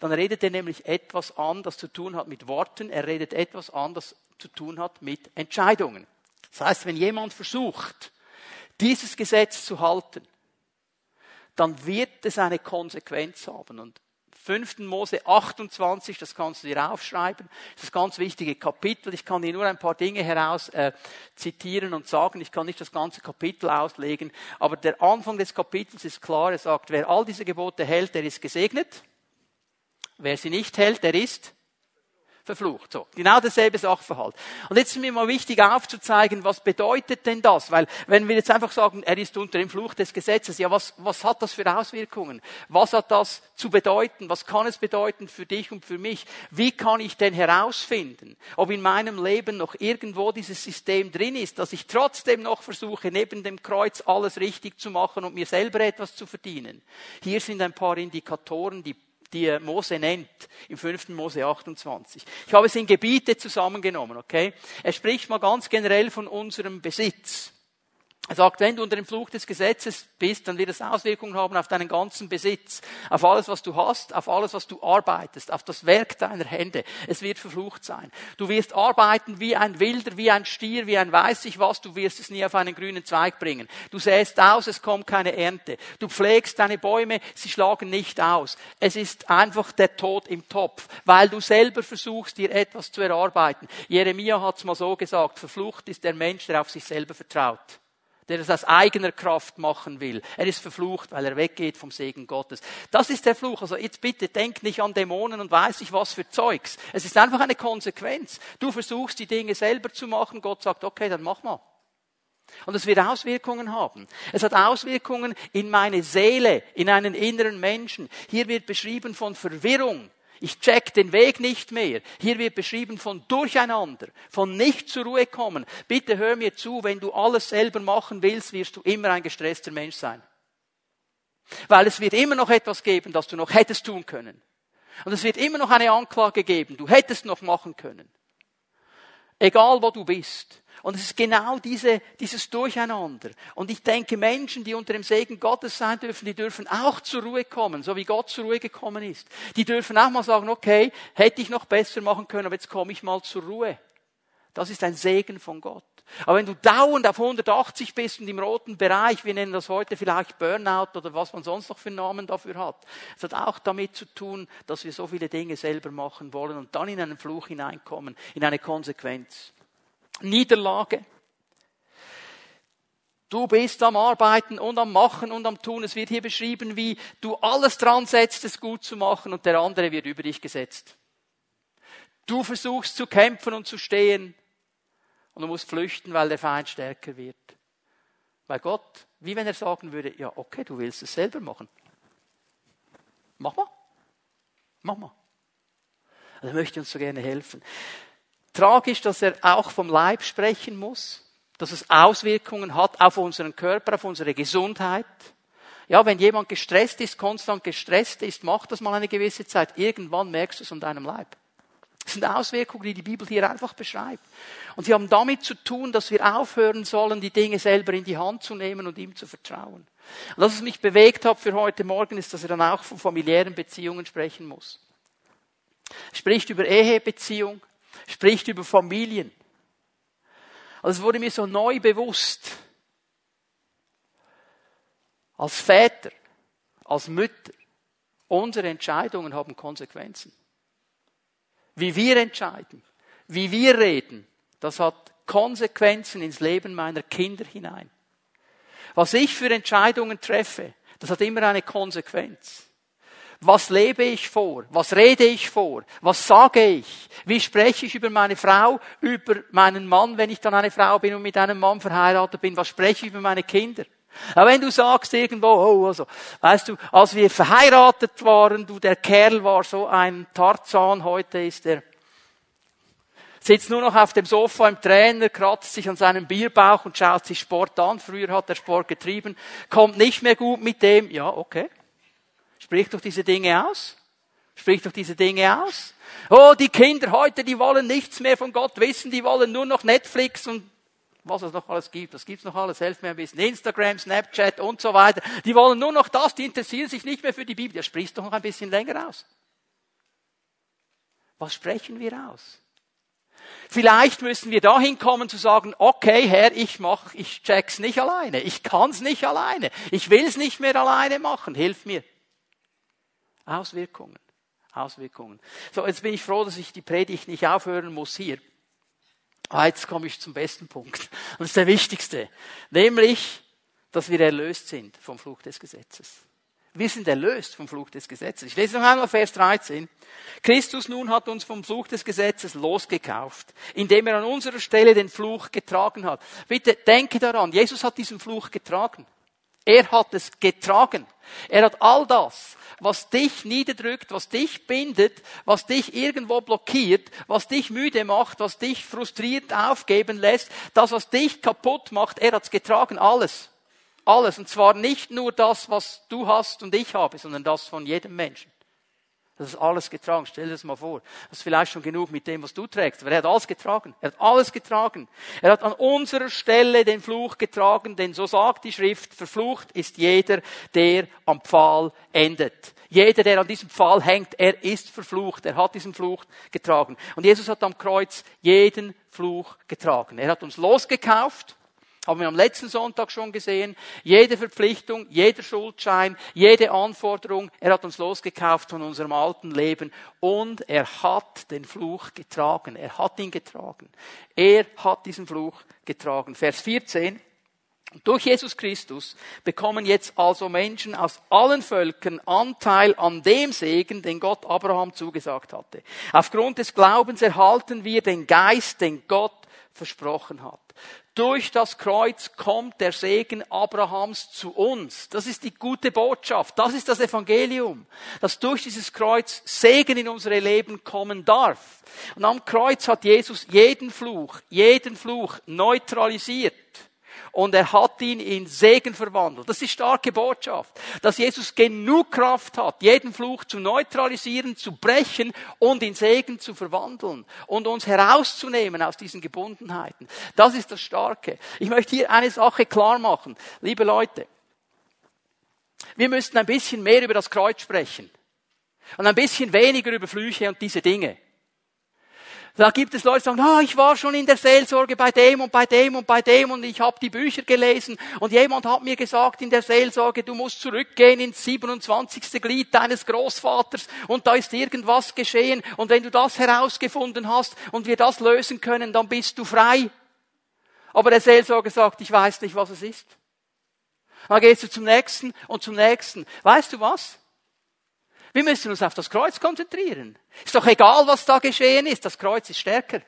Dann redet er nämlich etwas an, das zu tun hat mit Worten. Er redet etwas an, das zu tun hat mit Entscheidungen. Das heißt, wenn jemand versucht, dieses Gesetz zu halten, dann wird es eine Konsequenz haben. Und 5. Mose 28, das kannst du dir aufschreiben, das ist das ganz wichtige Kapitel. Ich kann dir nur ein paar Dinge heraus äh, zitieren und sagen. Ich kann nicht das ganze Kapitel auslegen, aber der Anfang des Kapitels ist klar. Er sagt, wer all diese Gebote hält, der ist gesegnet. Wer sie nicht hält, der ist verflucht. So, genau dasselbe Sachverhalt. Und jetzt ist mir mal wichtig aufzuzeigen, was bedeutet denn das? Weil wenn wir jetzt einfach sagen, er ist unter dem Fluch des Gesetzes, ja, was, was hat das für Auswirkungen? Was hat das zu bedeuten? Was kann es bedeuten für dich und für mich? Wie kann ich denn herausfinden, ob in meinem Leben noch irgendwo dieses System drin ist, dass ich trotzdem noch versuche, neben dem Kreuz alles richtig zu machen und mir selber etwas zu verdienen? Hier sind ein paar Indikatoren, die die Mose nennt, im 5. Mose 28. Ich habe es in Gebiete zusammengenommen, okay? Er spricht mal ganz generell von unserem Besitz. Er sagt, wenn du unter dem Fluch des Gesetzes bist, dann wird es Auswirkungen haben auf deinen ganzen Besitz, auf alles, was du hast, auf alles, was du arbeitest, auf das Werk deiner Hände. Es wird verflucht sein. Du wirst arbeiten wie ein Wilder, wie ein Stier, wie ein weiß ich was, du wirst es nie auf einen grünen Zweig bringen. Du säst aus, es kommt keine Ernte. Du pflegst deine Bäume, sie schlagen nicht aus. Es ist einfach der Tod im Topf, weil du selber versuchst, dir etwas zu erarbeiten. Jeremia hat es mal so gesagt, verflucht ist der Mensch, der auf sich selber vertraut der es aus eigener Kraft machen will. Er ist verflucht, weil er weggeht vom Segen Gottes. Das ist der Fluch. Also jetzt bitte denk nicht an Dämonen und weiß ich was für Zeugs. Es ist einfach eine Konsequenz. Du versuchst die Dinge selber zu machen. Gott sagt, okay, dann mach mal. Und es wird Auswirkungen haben. Es hat Auswirkungen in meine Seele, in einen inneren Menschen. Hier wird beschrieben von Verwirrung. Ich check den Weg nicht mehr. Hier wird beschrieben von Durcheinander, von nicht zur Ruhe kommen. Bitte hör mir zu, wenn du alles selber machen willst, wirst du immer ein gestresster Mensch sein. Weil es wird immer noch etwas geben, das du noch hättest tun können. Und es wird immer noch eine Anklage geben, du hättest noch machen können. Egal wo du bist. Und es ist genau diese, dieses Durcheinander. Und ich denke, Menschen, die unter dem Segen Gottes sein dürfen, die dürfen auch zur Ruhe kommen, so wie Gott zur Ruhe gekommen ist. Die dürfen auch mal sagen, okay, hätte ich noch besser machen können, aber jetzt komme ich mal zur Ruhe. Das ist ein Segen von Gott. Aber wenn du dauernd auf 180 bist und im roten Bereich, wir nennen das heute vielleicht Burnout oder was man sonst noch für Namen dafür hat, es hat auch damit zu tun, dass wir so viele Dinge selber machen wollen und dann in einen Fluch hineinkommen, in eine Konsequenz. Niederlage. Du bist am Arbeiten und am Machen und am Tun. Es wird hier beschrieben, wie du alles dran setzt, es gut zu machen und der andere wird über dich gesetzt. Du versuchst zu kämpfen und zu stehen und du musst flüchten, weil der Feind stärker wird. Weil Gott, wie wenn er sagen würde, ja, okay, du willst es selber machen. Mach mal. Mach mal. Er möchte uns so gerne helfen tragisch, dass er auch vom Leib sprechen muss, dass es Auswirkungen hat auf unseren Körper, auf unsere Gesundheit. Ja, wenn jemand gestresst ist, konstant gestresst ist, macht das mal eine gewisse Zeit. Irgendwann merkst du es an deinem Leib. Das sind Auswirkungen, die die Bibel hier einfach beschreibt. Und sie haben damit zu tun, dass wir aufhören sollen, die Dinge selber in die Hand zu nehmen und ihm zu vertrauen. Und was mich bewegt hat für heute Morgen, ist, dass er dann auch von familiären Beziehungen sprechen muss. Er spricht über Ehebeziehung, spricht über Familien. Also es wurde mir so neu bewusst, als Väter, als Mütter, unsere Entscheidungen haben Konsequenzen. Wie wir entscheiden, wie wir reden, das hat Konsequenzen ins Leben meiner Kinder hinein. Was ich für Entscheidungen treffe, das hat immer eine Konsequenz. Was lebe ich vor? Was rede ich vor? Was sage ich? Wie spreche ich über meine Frau, über meinen Mann, wenn ich dann eine Frau bin und mit einem Mann verheiratet bin? Was spreche ich über meine Kinder? Aber wenn du sagst irgendwo, oh, also, weißt du, als wir verheiratet waren, du, der Kerl war so ein Tarzan, heute ist er, sitzt nur noch auf dem Sofa im Trainer, kratzt sich an seinem Bierbauch und schaut sich Sport an. Früher hat er Sport getrieben, kommt nicht mehr gut mit dem, ja, okay. Sprich doch diese Dinge aus. Sprich doch diese Dinge aus. Oh, die Kinder heute, die wollen nichts mehr von Gott wissen, die wollen nur noch Netflix und was es noch alles gibt. Was gibt's noch alles? Helft mir ein bisschen. Instagram, Snapchat und so weiter. Die wollen nur noch das, die interessieren sich nicht mehr für die Bibel. Ja, sprichst doch noch ein bisschen länger aus. Was sprechen wir aus? Vielleicht müssen wir dahin kommen zu sagen, okay, Herr, ich mach, ich check's nicht alleine. Ich kann's nicht alleine. Ich will's nicht mehr alleine machen. Hilf mir. Auswirkungen. Auswirkungen. So, jetzt bin ich froh, dass ich die Predigt nicht aufhören muss hier. Ah, jetzt komme ich zum besten Punkt. Und das ist der wichtigste. Nämlich, dass wir erlöst sind vom Fluch des Gesetzes. Wir sind erlöst vom Fluch des Gesetzes. Ich lese noch einmal Vers 13. Christus nun hat uns vom Fluch des Gesetzes losgekauft, indem er an unserer Stelle den Fluch getragen hat. Bitte denke daran, Jesus hat diesen Fluch getragen. Er hat es getragen. Er hat all das, was dich niederdrückt, was dich bindet, was dich irgendwo blockiert, was dich müde macht, was dich frustriert aufgeben lässt, das, was dich kaputt macht, er hat's getragen, alles. Alles. Und zwar nicht nur das, was du hast und ich habe, sondern das von jedem Menschen. Das ist alles getragen. Stell dir das mal vor. Das ist vielleicht schon genug mit dem, was du trägst. Aber er hat alles getragen. Er hat alles getragen. Er hat an unserer Stelle den Fluch getragen, denn so sagt die Schrift, verflucht ist jeder, der am Pfahl endet. Jeder, der an diesem Pfahl hängt, er ist verflucht. Er hat diesen Fluch getragen. Und Jesus hat am Kreuz jeden Fluch getragen. Er hat uns losgekauft haben wir am letzten Sonntag schon gesehen. Jede Verpflichtung, jeder Schuldschein, jede Anforderung, er hat uns losgekauft von unserem alten Leben und er hat den Fluch getragen. Er hat ihn getragen. Er hat diesen Fluch getragen. Vers 14. Durch Jesus Christus bekommen jetzt also Menschen aus allen Völkern Anteil an dem Segen, den Gott Abraham zugesagt hatte. Aufgrund des Glaubens erhalten wir den Geist, den Gott versprochen hat. Durch das Kreuz kommt der Segen Abrahams zu uns. Das ist die gute Botschaft. Das ist das Evangelium. Dass durch dieses Kreuz Segen in unsere Leben kommen darf. Und am Kreuz hat Jesus jeden Fluch, jeden Fluch neutralisiert und er hat ihn in Segen verwandelt. Das ist die starke Botschaft, dass Jesus genug Kraft hat, jeden Fluch zu neutralisieren, zu brechen und in Segen zu verwandeln und uns herauszunehmen aus diesen Gebundenheiten. Das ist das Starke. Ich möchte hier eine Sache klar machen. Liebe Leute, wir müssten ein bisschen mehr über das Kreuz sprechen und ein bisschen weniger über Flüche und diese Dinge. Da gibt es Leute, die sagen, ah, ich war schon in der Seelsorge bei dem und bei dem und bei dem und ich habe die Bücher gelesen und jemand hat mir gesagt in der Seelsorge, du musst zurückgehen ins 27. Glied deines Großvaters und da ist irgendwas geschehen und wenn du das herausgefunden hast und wir das lösen können, dann bist du frei. Aber der Seelsorger sagt, ich weiß nicht, was es ist. Dann gehst du zum nächsten und zum nächsten. Weißt du was? Wir müssen uns auf das Kreuz konzentrieren. Ist doch egal, was da geschehen ist. Das Kreuz ist stärker.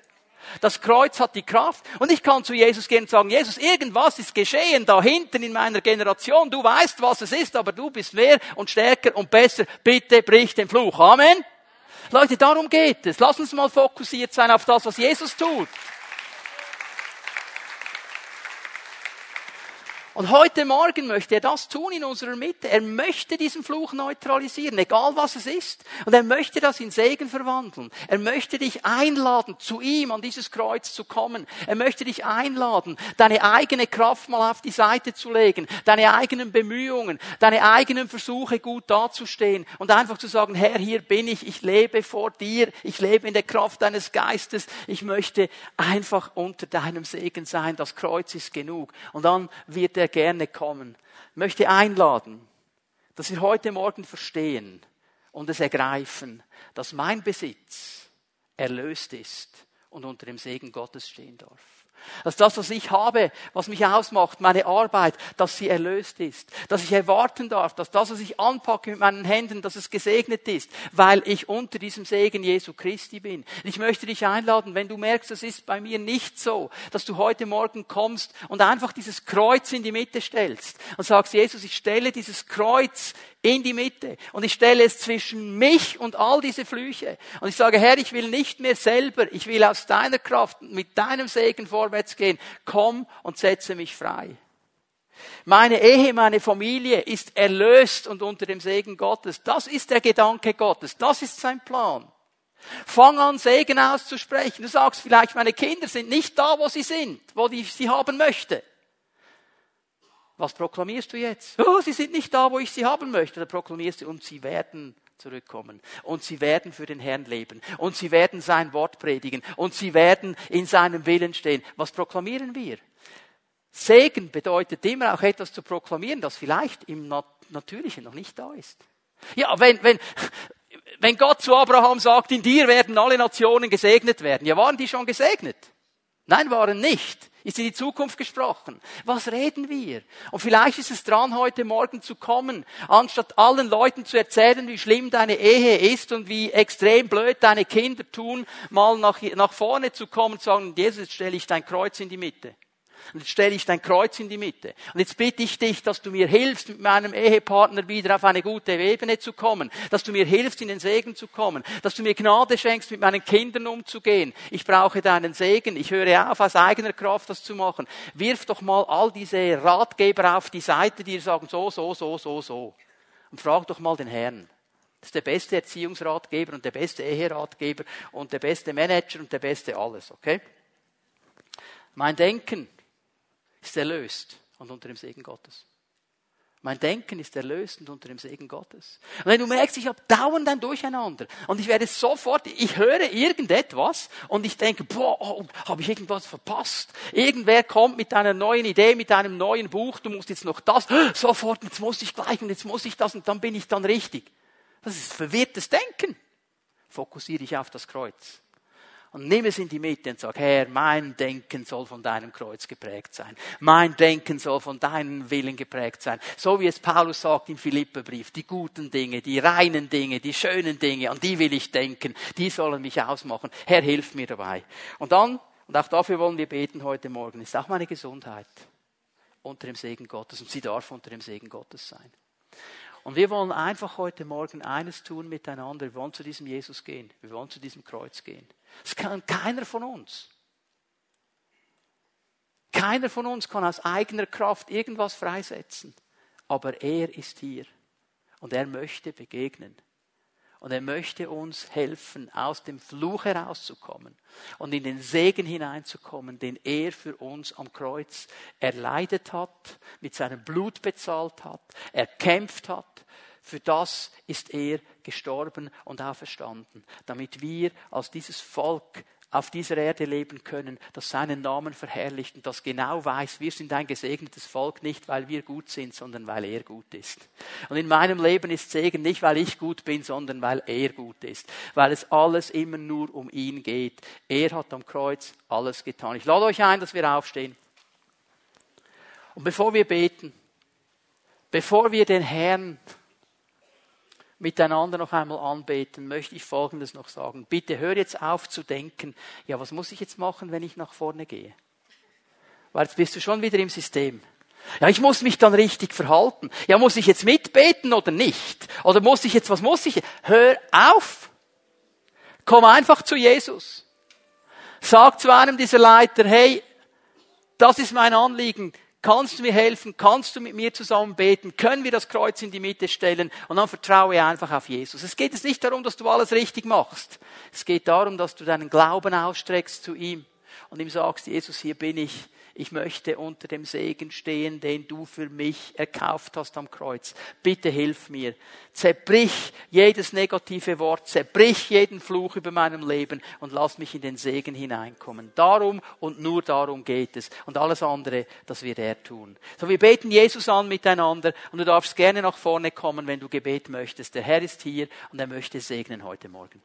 Das Kreuz hat die Kraft. Und ich kann zu Jesus gehen und sagen, Jesus, irgendwas ist geschehen da hinten in meiner Generation. Du weißt, was es ist, aber du bist mehr und stärker und besser. Bitte brich den Fluch. Amen. Leute, darum geht es. Lass uns mal fokussiert sein auf das, was Jesus tut. Und heute Morgen möchte er das tun in unserer Mitte. Er möchte diesen Fluch neutralisieren, egal was es ist. Und er möchte das in Segen verwandeln. Er möchte dich einladen, zu ihm an dieses Kreuz zu kommen. Er möchte dich einladen, deine eigene Kraft mal auf die Seite zu legen, deine eigenen Bemühungen, deine eigenen Versuche gut dazustehen und einfach zu sagen, Herr, hier bin ich, ich lebe vor dir, ich lebe in der Kraft deines Geistes, ich möchte einfach unter deinem Segen sein, das Kreuz ist genug. Und dann wird er er gerne kommen. Möchte einladen, dass wir heute Morgen verstehen und es ergreifen, dass mein Besitz erlöst ist und unter dem Segen Gottes stehen darf. Dass das, was ich habe, was mich ausmacht, meine Arbeit, dass sie erlöst ist. Dass ich erwarten darf, dass das, was ich anpacke mit meinen Händen, dass es gesegnet ist, weil ich unter diesem Segen Jesu Christi bin. Ich möchte dich einladen, wenn du merkst, das ist bei mir nicht so, dass du heute Morgen kommst und einfach dieses Kreuz in die Mitte stellst und sagst, Jesus, ich stelle dieses Kreuz in die Mitte. Und ich stelle es zwischen mich und all diese Flüche. Und ich sage, Herr, ich will nicht mehr selber, ich will aus deiner Kraft mit deinem Segen vorwärts gehen. Komm und setze mich frei. Meine Ehe, meine Familie ist erlöst und unter dem Segen Gottes. Das ist der Gedanke Gottes. Das ist sein Plan. Fang an, Segen auszusprechen. Du sagst vielleicht, meine Kinder sind nicht da, wo sie sind, wo ich sie haben möchte. Was proklamierst du jetzt? Oh, sie sind nicht da, wo ich sie haben möchte. Da proklamierst du, und sie werden zurückkommen. Und sie werden für den Herrn leben. Und sie werden sein Wort predigen. Und sie werden in seinem Willen stehen. Was proklamieren wir? Segen bedeutet immer auch etwas zu proklamieren, das vielleicht im Natürlichen noch nicht da ist. Ja, wenn, wenn, wenn Gott zu Abraham sagt, in dir werden alle Nationen gesegnet werden, ja, waren die schon gesegnet? Nein, waren nicht. Ist in die Zukunft gesprochen. Was reden wir? Und vielleicht ist es dran, heute Morgen zu kommen, anstatt allen Leuten zu erzählen, wie schlimm deine Ehe ist und wie extrem blöd deine Kinder tun, mal nach, nach vorne zu kommen und zu sagen, Jesus, stelle ich dein Kreuz in die Mitte. Und jetzt stelle ich dein Kreuz in die Mitte. Und jetzt bitte ich dich, dass du mir hilfst, mit meinem Ehepartner wieder auf eine gute Ebene zu kommen. Dass du mir hilfst, in den Segen zu kommen. Dass du mir Gnade schenkst, mit meinen Kindern umzugehen. Ich brauche deinen Segen. Ich höre auf, aus eigener Kraft das zu machen. Wirf doch mal all diese Ratgeber auf die Seite, die sagen so, so, so, so, so. Und frag doch mal den Herrn. Das ist der beste Erziehungsratgeber und der beste Eheratgeber und der beste Manager und der beste alles, okay? Mein Denken ist erlöst und unter dem Segen Gottes. Mein Denken ist erlöst und unter dem Segen Gottes. Und wenn du merkst, ich habe dauernd ein Durcheinander und ich werde sofort, ich höre irgendetwas und ich denke, boah, oh, habe ich irgendwas verpasst? Irgendwer kommt mit einer neuen Idee, mit einem neuen Buch, du musst jetzt noch das, sofort, jetzt muss ich gleich und jetzt muss ich das und dann bin ich dann richtig. Das ist verwirrtes Denken. Fokussiere ich auf das Kreuz und nimm es in die Mitte und sag, Herr, mein Denken soll von deinem Kreuz geprägt sein. Mein Denken soll von deinem Willen geprägt sein. So wie es Paulus sagt im Philipperbrief, die guten Dinge, die reinen Dinge, die schönen Dinge, an die will ich denken, die sollen mich ausmachen. Herr, hilf mir dabei. Und dann, und auch dafür wollen wir beten heute Morgen, ist auch meine Gesundheit unter dem Segen Gottes und sie darf unter dem Segen Gottes sein. Und wir wollen einfach heute Morgen eines tun miteinander. Wir wollen zu diesem Jesus gehen. Wir wollen zu diesem Kreuz gehen. Das kann keiner von uns. Keiner von uns kann aus eigener Kraft irgendwas freisetzen. Aber er ist hier. Und er möchte begegnen. Und er möchte uns helfen, aus dem Fluch herauszukommen und in den Segen hineinzukommen, den er für uns am Kreuz erleidet hat, mit seinem Blut bezahlt hat, erkämpft hat. Für das ist er gestorben und auferstanden, damit wir als dieses Volk auf dieser Erde leben können, das seinen Namen verherrlicht und das genau weiß, wir sind ein gesegnetes Volk nicht, weil wir gut sind, sondern weil er gut ist. Und in meinem Leben ist Segen nicht, weil ich gut bin, sondern weil er gut ist, weil es alles immer nur um ihn geht. Er hat am Kreuz alles getan. Ich lade euch ein, dass wir aufstehen. Und bevor wir beten, bevor wir den Herrn miteinander noch einmal anbeten, möchte ich Folgendes noch sagen. Bitte hör jetzt auf zu denken, ja, was muss ich jetzt machen, wenn ich nach vorne gehe? Weil jetzt bist du schon wieder im System. Ja, ich muss mich dann richtig verhalten. Ja, muss ich jetzt mitbeten oder nicht? Oder muss ich jetzt, was muss ich? Hör auf! Komm einfach zu Jesus. Sag zu einem dieser Leiter, hey, das ist mein Anliegen. Kannst du mir helfen? Kannst du mit mir zusammen beten? Können wir das Kreuz in die Mitte stellen? Und dann vertraue einfach auf Jesus. Es geht jetzt nicht darum, dass du alles richtig machst. Es geht darum, dass du deinen Glauben ausstreckst zu ihm und ihm sagst, Jesus, hier bin ich ich möchte unter dem Segen stehen, den du für mich erkauft hast am Kreuz. Bitte hilf mir. Zerbrich jedes negative Wort, zerbrich jeden Fluch über meinem Leben und lass mich in den Segen hineinkommen. Darum und nur darum geht es. Und alles andere, das wird er tun. So, wir beten Jesus an miteinander und du darfst gerne nach vorne kommen, wenn du Gebet möchtest. Der Herr ist hier und er möchte segnen heute Morgen.